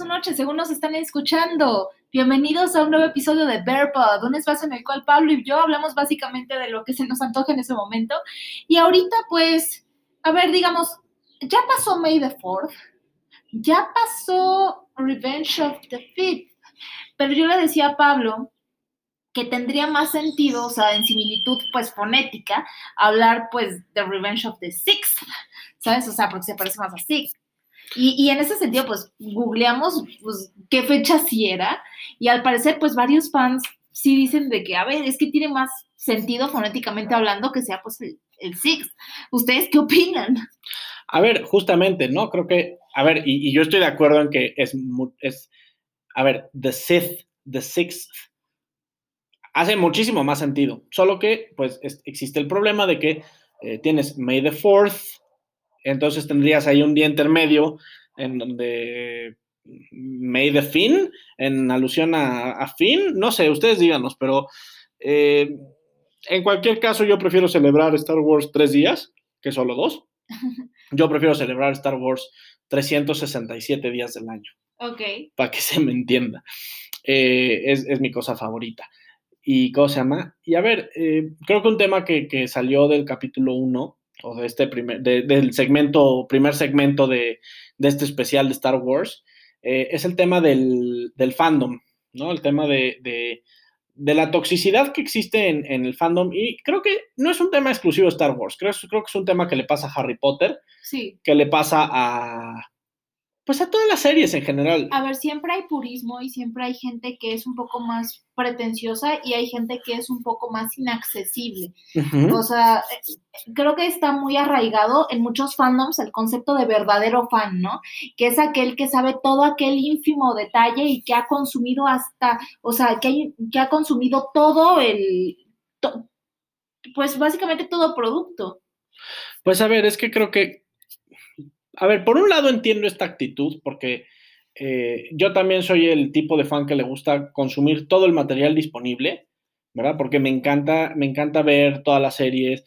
o noches, según nos están escuchando. Bienvenidos a un nuevo episodio de BearPod, un espacio en el cual Pablo y yo hablamos básicamente de lo que se nos antoja en ese momento. Y ahorita, pues, a ver, digamos, ya pasó May the 4th, ya pasó Revenge of the Fifth, pero yo le decía a Pablo que tendría más sentido, o sea, en similitud, pues, fonética, hablar, pues, de Revenge of the Sixth, ¿sabes? O sea, porque se parece más a Sixth. Y, en ese sentido, pues, googleamos pues, qué fecha sí era, y al parecer, pues, varios fans sí dicen de que, a ver, es que tiene más sentido fonéticamente hablando que sea, pues, el, el Sixth. ¿Ustedes qué opinan? A ver, justamente, ¿no? Creo que, a ver, y, yo estoy de acuerdo en que es, es, a ver, The Sixth, The Sixth, hace muchísimo más sentido, solo que, pues, existe el problema de que eh, tienes May the Fourth, entonces tendrías ahí un día intermedio en donde May the Fin, en alusión a, a Finn, no sé, ustedes díganos, pero eh, en cualquier caso yo prefiero celebrar Star Wars tres días, que solo dos. Yo prefiero celebrar Star Wars 367 días del año. Ok. Para que se me entienda. Eh, es, mi cosa favorita. ¿Y cómo se llama? Y a ver, eh, creo que un tema que, que salió del capítulo 1 o de este primer, del segmento, primer segmento de, este especial de Star Wars, eh, es el tema del, fandom, ¿no? El tema de, la toxicidad que existe en, el fandom y creo que no es un tema exclusivo de Star Wars, creo, creo que es un tema que le pasa a Harry Potter, sí. que le pasa a, pues a todas las series en general. A ver, siempre hay purismo y siempre hay gente que es un poco más pretenciosa y hay gente que es un poco más inaccesible. O sea, creo que está muy arraigado en muchos fandoms el concepto de verdadero fan, ¿no? Que es aquel que sabe todo aquel ínfimo detalle y que ha consumido hasta, o sea, que, que ha consumido todo el, pues básicamente todo producto. Pues a ver, es que creo que a ver, por un lado entiendo esta actitud porque eh, yo también soy el tipo de fan que le gusta consumir todo el material disponible, ¿verdad? Porque me encanta, me encanta ver todas las series,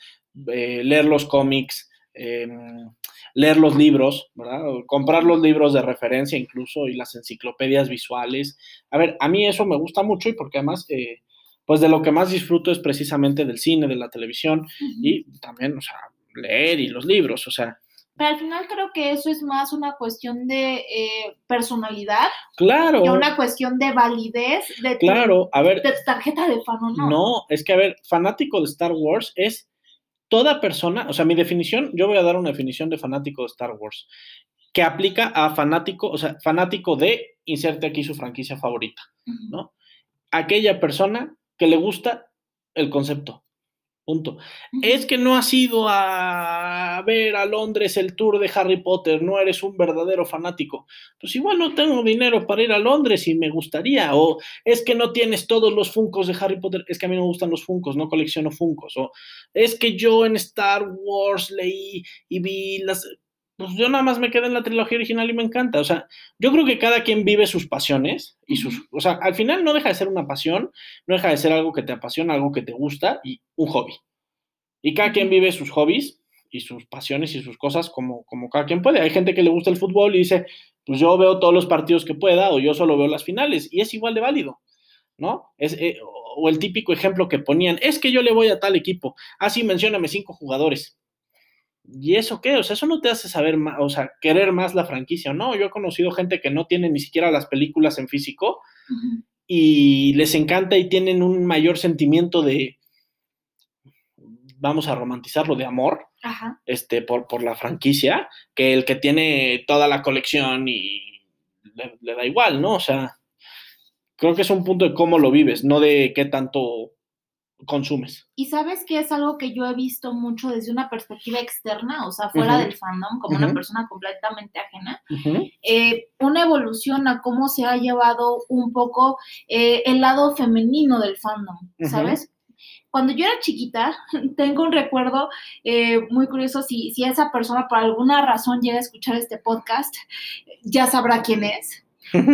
eh, leer los cómics, em, leer los libros, ¿verdad? comprar los libros de referencia incluso y las enciclopedias visuales. A ver, a mí eso me gusta mucho y porque además, eh, pues de lo que más disfruto es precisamente del cine, de la televisión y también, o sea, leer y los libros, o sea, pero al final creo que eso es más una cuestión de eh, personalidad. Claro. Que una cuestión de validez de tu, claro, a ver, de tarjeta de fan o no. No, es que, a ver, fanático de Star Wars es toda persona, o sea, mi definición, yo voy a dar una definición de fanático de Star Wars, que aplica a fanático, o sea, fanático de, inserte aquí su franquicia favorita, ¿no? Aquella persona que le gusta el concepto, Punto. Es que no has ido a ver a Londres el tour de Harry Potter, no eres un verdadero fanático. Pues igual no tengo dinero para ir a Londres y me gustaría. O es que no tienes todos los funcos de Harry Potter, es que a mí no me gustan los funcos, no colecciono funcos. O es que yo en Star Wars leí y vi las... Pues yo nada más me quedé en la trilogía original y me encanta. O sea, yo creo que cada quien vive sus pasiones y sus... O sea, al final no deja de ser una pasión, no deja de ser algo que te apasiona, algo que te gusta y un hobby. Y cada quien vive sus hobbies y sus pasiones y sus cosas como, como cada quien puede. Hay gente que le gusta el fútbol y dice, pues yo veo todos los partidos que pueda o yo solo veo las finales y es igual de válido, ¿no? Es, eh, o el típico ejemplo que ponían, es que yo le voy a tal equipo, así ah, mencióname cinco jugadores. ¿Y eso qué? O sea, eso no te hace saber más, o sea, querer más la franquicia, ¿no? Yo he conocido gente que no tiene ni siquiera las películas en físico y les encanta y tienen un mayor sentimiento de, vamos a romantizarlo, de amor Este, por, por la franquicia, que el que tiene toda la colección y le, le da igual, ¿no? O sea, creo que es un punto de cómo lo vives, no de qué tanto consumes. Y sabes que es algo que yo he visto mucho desde una perspectiva externa, o sea, fuera del fandom, como una persona completamente ajena, eh, una evolución a cómo se ha llevado un poco eh, el lado femenino del fandom, ¿sabes? Cuando yo era chiquita, tengo un recuerdo eh, muy curioso, si, si esa persona por alguna razón llega a escuchar este podcast, ya sabrá quién es,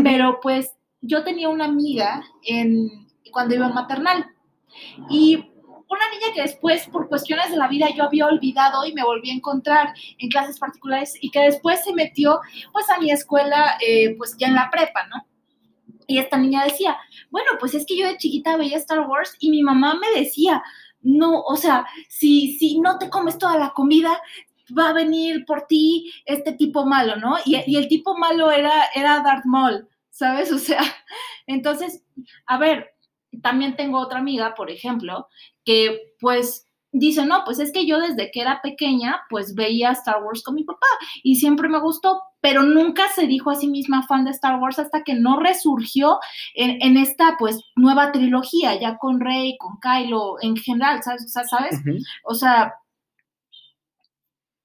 pero pues yo tenía una amiga en, cuando iba a maternal y una niña que después, por cuestiones de la vida, yo había olvidado y me volví a encontrar en clases particulares y que después se metió, pues, a mi escuela, eh, pues, ya en la prepa, ¿no? Y esta niña decía, bueno, pues es que yo de chiquita veía Star Wars y mi mamá me decía, no, o sea, si, si no te comes toda la comida, va a venir por ti este tipo malo, ¿no? Y, y el tipo malo era, era Darth Maul, ¿sabes? O sea, entonces, a ver, también tengo otra amiga, por ejemplo, que pues dice, no, pues es que yo desde que era pequeña, pues veía Star Wars con mi papá y siempre me gustó, pero nunca se dijo a sí misma fan de Star Wars hasta que no resurgió en, esta pues nueva trilogía, ya con Rey, con Kylo, en general, ¿sabes? O sea, ¿sabes? O sea,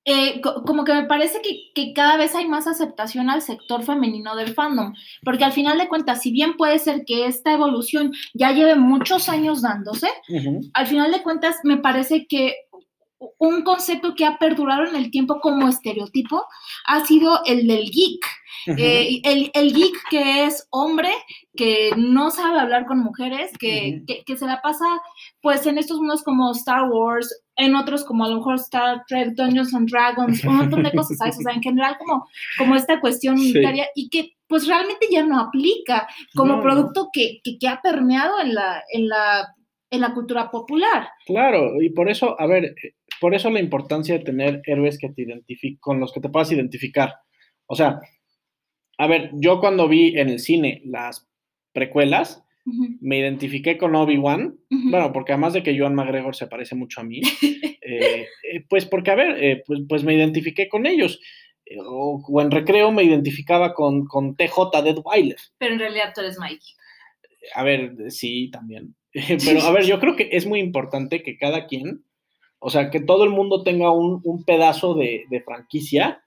eh, como que me parece que, cada vez hay más aceptación al sector femenino del fandom, porque al final de cuentas, si bien puede ser que esta evolución ya lleve muchos años dándose, al final de cuentas me parece que un concepto que ha perdurado en el tiempo como estereotipo ha sido el del geek. Eh, el, el, geek que es hombre, que no sabe hablar con mujeres, que, que, se la pasa pues en estos mundos como Star Wars, en otros como a lo mejor Star Trek, Dungeons and Dragons, un montón de cosas, ¿sabes? O sea, en general como, como esta cuestión unitaria y que pues realmente ya no aplica como producto que, que, ha permeado en la, en la en la cultura popular. Claro, y por eso, a ver, por eso la importancia de tener héroes que te identifiquen, con los que te puedas identificar. O sea, a ver, yo cuando vi en el cine las precuelas, me identifiqué con Obi-Wan, bueno, porque además de que Joan McGregor se parece mucho a mí, eh, eh, pues porque, a ver, eh, pues, pues, me identifiqué con ellos. O, o, en recreo me identificaba con, con TJ Deadweiler. Pero en realidad tú eres Mikey. A ver, sí, también. Pero a ver, yo creo que es muy importante que cada quien, o sea, que todo el mundo tenga un, pedazo de, franquicia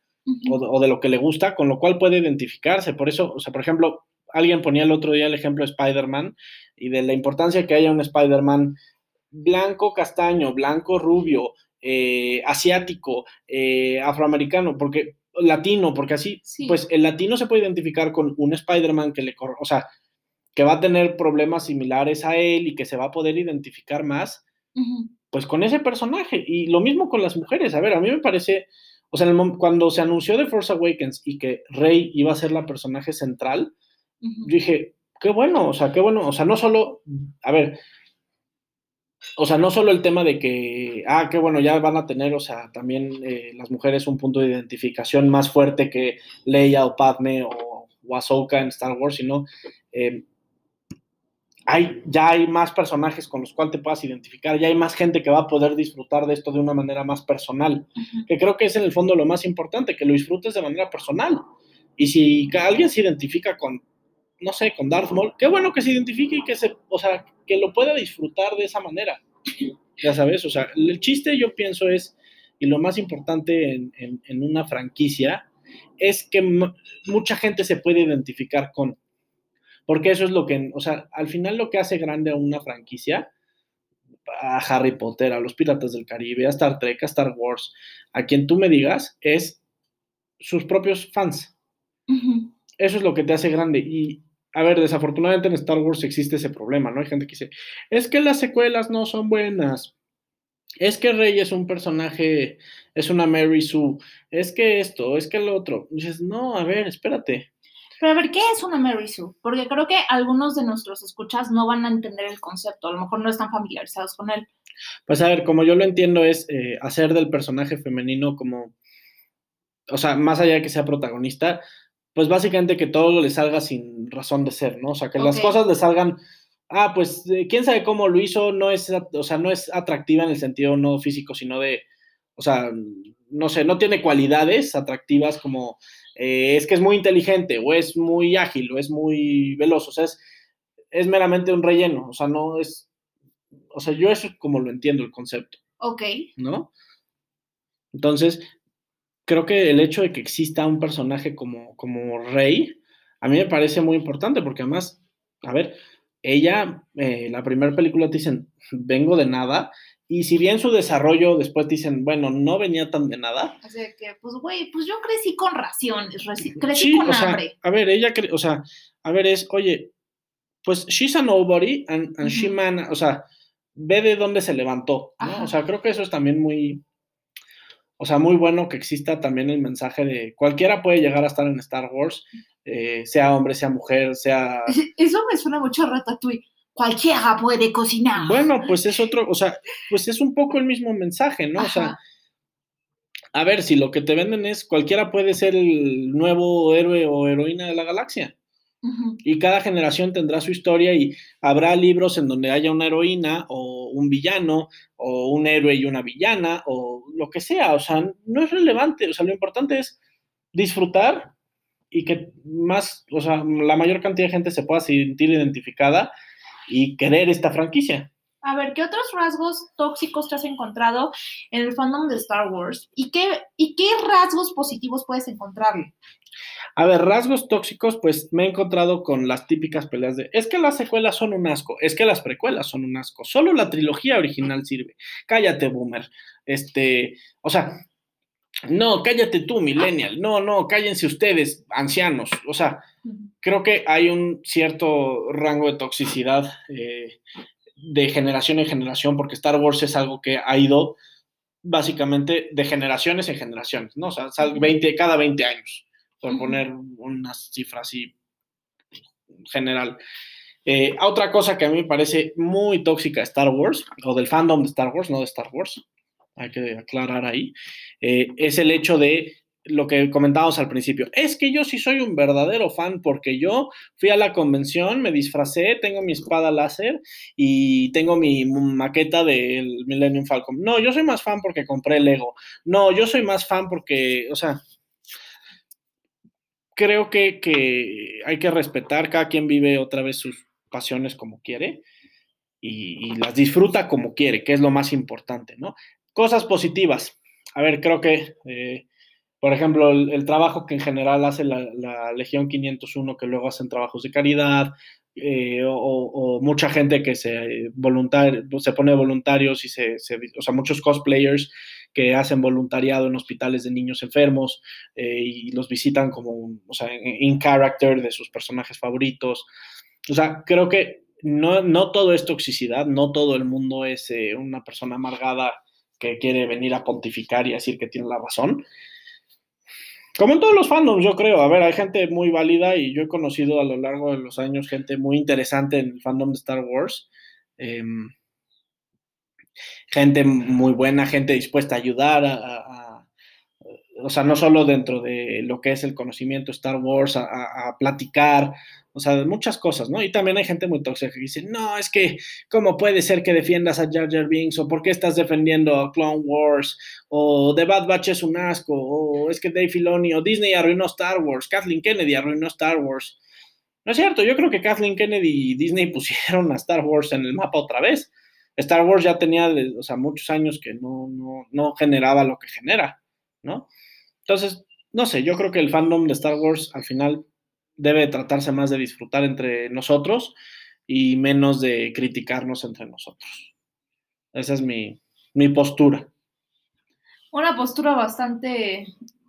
o, de, lo que le gusta, con lo cual puede identificarse. Por eso, o sea, por ejemplo, alguien ponía el otro día el ejemplo de Spider-Man y de la importancia que haya un Spider-Man blanco, castaño, blanco, rubio, eh, asiático, eh, afroamericano, porque latino, porque así, pues el latino se puede identificar con un Spider-Man que le corre, o sea, que va a tener problemas similares a él y que se va a poder identificar más, pues con ese personaje. Y lo mismo con las mujeres. A ver, a mí me parece, o sea, cuando se anunció de Force Awakens y que Rey iba a ser la personaje central, yo dije, qué bueno, o sea, qué bueno, o sea, no solo, a ver, o sea, no solo el tema de que, ah, qué bueno, ya van a tener, o sea, también eh, las mujeres un punto de identificación más fuerte que Leia o Padme o, o Ahsoka en Star Wars, sino eh, hay, ya hay más personajes con los cuales te puedas identificar, ya hay más gente que va a poder disfrutar de esto de una manera más personal, que creo que es en el fondo lo más importante, que lo disfrutes de manera personal. Y si alguien se identifica con, no sé, con Darth Maul, qué bueno que se identifique y que se, o sea, que lo pueda disfrutar de esa manera. Ya sabes, o sea, el chiste yo pienso es, y lo más importante en, en una franquicia, es que mucha gente se puede identificar con porque eso es lo que, o sea, al final lo que hace grande a una franquicia, a Harry Potter, a los Piratas del Caribe, a Star Trek, a Star Wars, a quien tú me digas, es sus propios fans. Eso es lo que te hace grande. Y, a ver, desafortunadamente en Star Wars existe ese problema, ¿no? Hay gente que dice, es que las secuelas no son buenas. Es que Rey es un personaje, es una Mary Sue, es que esto, es que lo otro. dices, no, a ver, espérate. Pero a ver, ¿qué es una Mary Sue? Porque creo que algunos de nuestros escuchas no van a entender el concepto, a lo mejor no están familiarizados con él. Pues a ver, como yo lo entiendo es eh, hacer del personaje femenino como, o sea, más allá de que sea protagonista, pues básicamente que todo le salga sin razón de ser, ¿no? O sea, que las cosas le salgan, ah, pues eh, quién sabe cómo lo hizo, no es, o sea, no es atractiva en el sentido no físico, sino de, o sea, no sé, no tiene cualidades atractivas como eh, es que es muy inteligente o es muy ágil o es muy veloz, o sea, es, meramente un relleno, o sea, no es, o sea, yo eso es como lo entiendo el concepto. Ok. ¿No? Entonces, creo que el hecho de que exista un personaje como, como Rey, a mí me parece muy importante porque además, a ver, ella, eh, la primera película te dicen, vengo de nada, y si bien su desarrollo después dicen, bueno, no venía tan de nada. Así que, pues, güey, pues yo crecí con raciones, crecí con hambre. a ver, ella, o sea, a ver, es, oye, pues she's a nobody and, she man, o sea, ve de dónde se levantó, ¿no? O sea, creo que eso es también muy, o sea, muy bueno que exista también el mensaje de cualquiera puede llegar a estar en Star Wars, eh, sea hombre, sea mujer, sea... Eso me suena mucho a Ratatouille. Cualquiera puede cocinar. Bueno, pues es otro, o sea, pues es un poco el mismo mensaje, ¿no? O sea, a ver, si lo que te venden es cualquiera puede ser el nuevo héroe o heroína de la galaxia. Y cada generación tendrá su historia y habrá libros en donde haya una heroína o un villano o un héroe y una villana o lo que sea. O sea, no es relevante. O sea, lo importante es disfrutar y que más, o sea, la mayor cantidad de gente se pueda sentir identificada y querer esta franquicia. A ver, ¿qué otros rasgos tóxicos te has encontrado en el fandom de Star Wars? ¿Y qué, y qué rasgos positivos puedes encontrarle? A ver, rasgos tóxicos, pues me he encontrado con las típicas peleas de, es que las secuelas son un asco, es que las precuelas son un asco, solo la trilogía original sirve. Cállate, boomer. Este, o sea, no, cállate tú, millennial. No, no, cállense ustedes, ancianos. O sea, creo que hay un cierto rango de toxicidad eh, de generación en generación, porque Star Wars es algo que ha ido básicamente de generaciones en generaciones, ¿no? O sea, 20, cada 20 años, por poner unas cifras así general. Eh, otra cosa que a mí me parece muy tóxica de Star Wars, o del fandom de Star Wars, no de Star Wars, hay que aclarar ahí, eh, es el hecho de lo que comentábamos al principio. Es que yo sí soy un verdadero fan porque yo fui a la convención, me disfracé, tengo mi espada láser y tengo mi maqueta del Millennium Falcon. No, yo soy más fan porque compré Lego. No, yo soy más fan porque, o sea, creo que, que hay que respetar, cada quien vive otra vez sus pasiones como quiere. Y, y, las disfruta como quiere, que es lo más importante, ¿no? Cosas positivas. A ver, creo que, eh, por ejemplo, el, trabajo que en general hace la, Legión 501, que luego hacen trabajos de caridad, eh, o, mucha gente que se, voluntar, se pone voluntarios y se, o sea, muchos cosplayers que hacen voluntariado en hospitales de niños enfermos eh, y los visitan como, o sea, in character de sus personajes favoritos. O sea, creo que no, no todo es toxicidad, no todo el mundo es una persona amargada que quiere venir a pontificar y decir que tiene la razón. Como en todos los fandoms, yo creo. A ver, hay gente muy válida y yo he conocido a lo largo de los años gente muy interesante en el fandom de Star Wars. Em, gente muy buena, gente dispuesta a ayudar, a, o sea, no solo dentro de lo que es el conocimiento Star Wars, a platicar, o sea, muchas cosas, ¿no? Y también hay gente muy tóxica que dice, no, es que, ¿cómo puede ser que defiendas a Jar Jar Binks? ¿O por qué estás defendiendo a Clone Wars? ¿O The Bad Batch es un asco? ¿O es que Dave Filoni o Disney arruinó Star Wars? Kathleen Kennedy arruinó Star Wars. No es cierto, yo creo que Kathleen Kennedy y Disney pusieron a Star Wars en el mapa otra vez. Star Wars ya tenía, o sea, muchos años que no, no, no generaba lo que genera, ¿no? Entonces, no sé, yo creo que el fandom de Star Wars al final debe tratarse más de disfrutar entre nosotros y menos de criticarnos entre nosotros. Esa es mi, postura. Una postura bastante,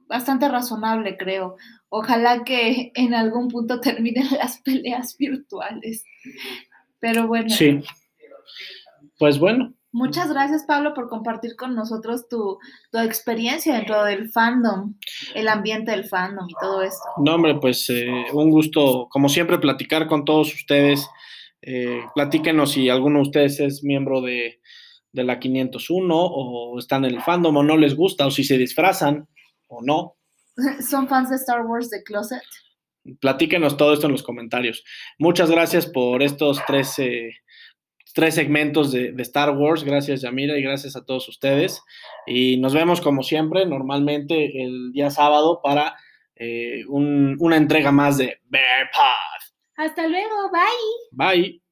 bastante razonable, creo. Ojalá que en algún punto terminen las peleas virtuales. Pero bueno. Sí. Pues bueno, Muchas gracias, Pablo, por compartir con nosotros tu, experiencia dentro del fandom, el ambiente del fandom y todo esto. No, hombre, pues eh, un gusto, como siempre, platicar con todos ustedes. Eh, platíquenos si alguno de ustedes es miembro de, de la 501 o están en el fandom o no les gusta o si se disfrazan o no. ¿Son fans de Star Wars de Closet? Platíquenos todo esto en los comentarios. Muchas gracias por estos tres tres segmentos de, Star Wars. Gracias, Yamira, y gracias a todos ustedes. Y nos vemos como siempre, normalmente el día sábado, para eh, una entrega más de Bear Path. Hasta luego, bye. Bye.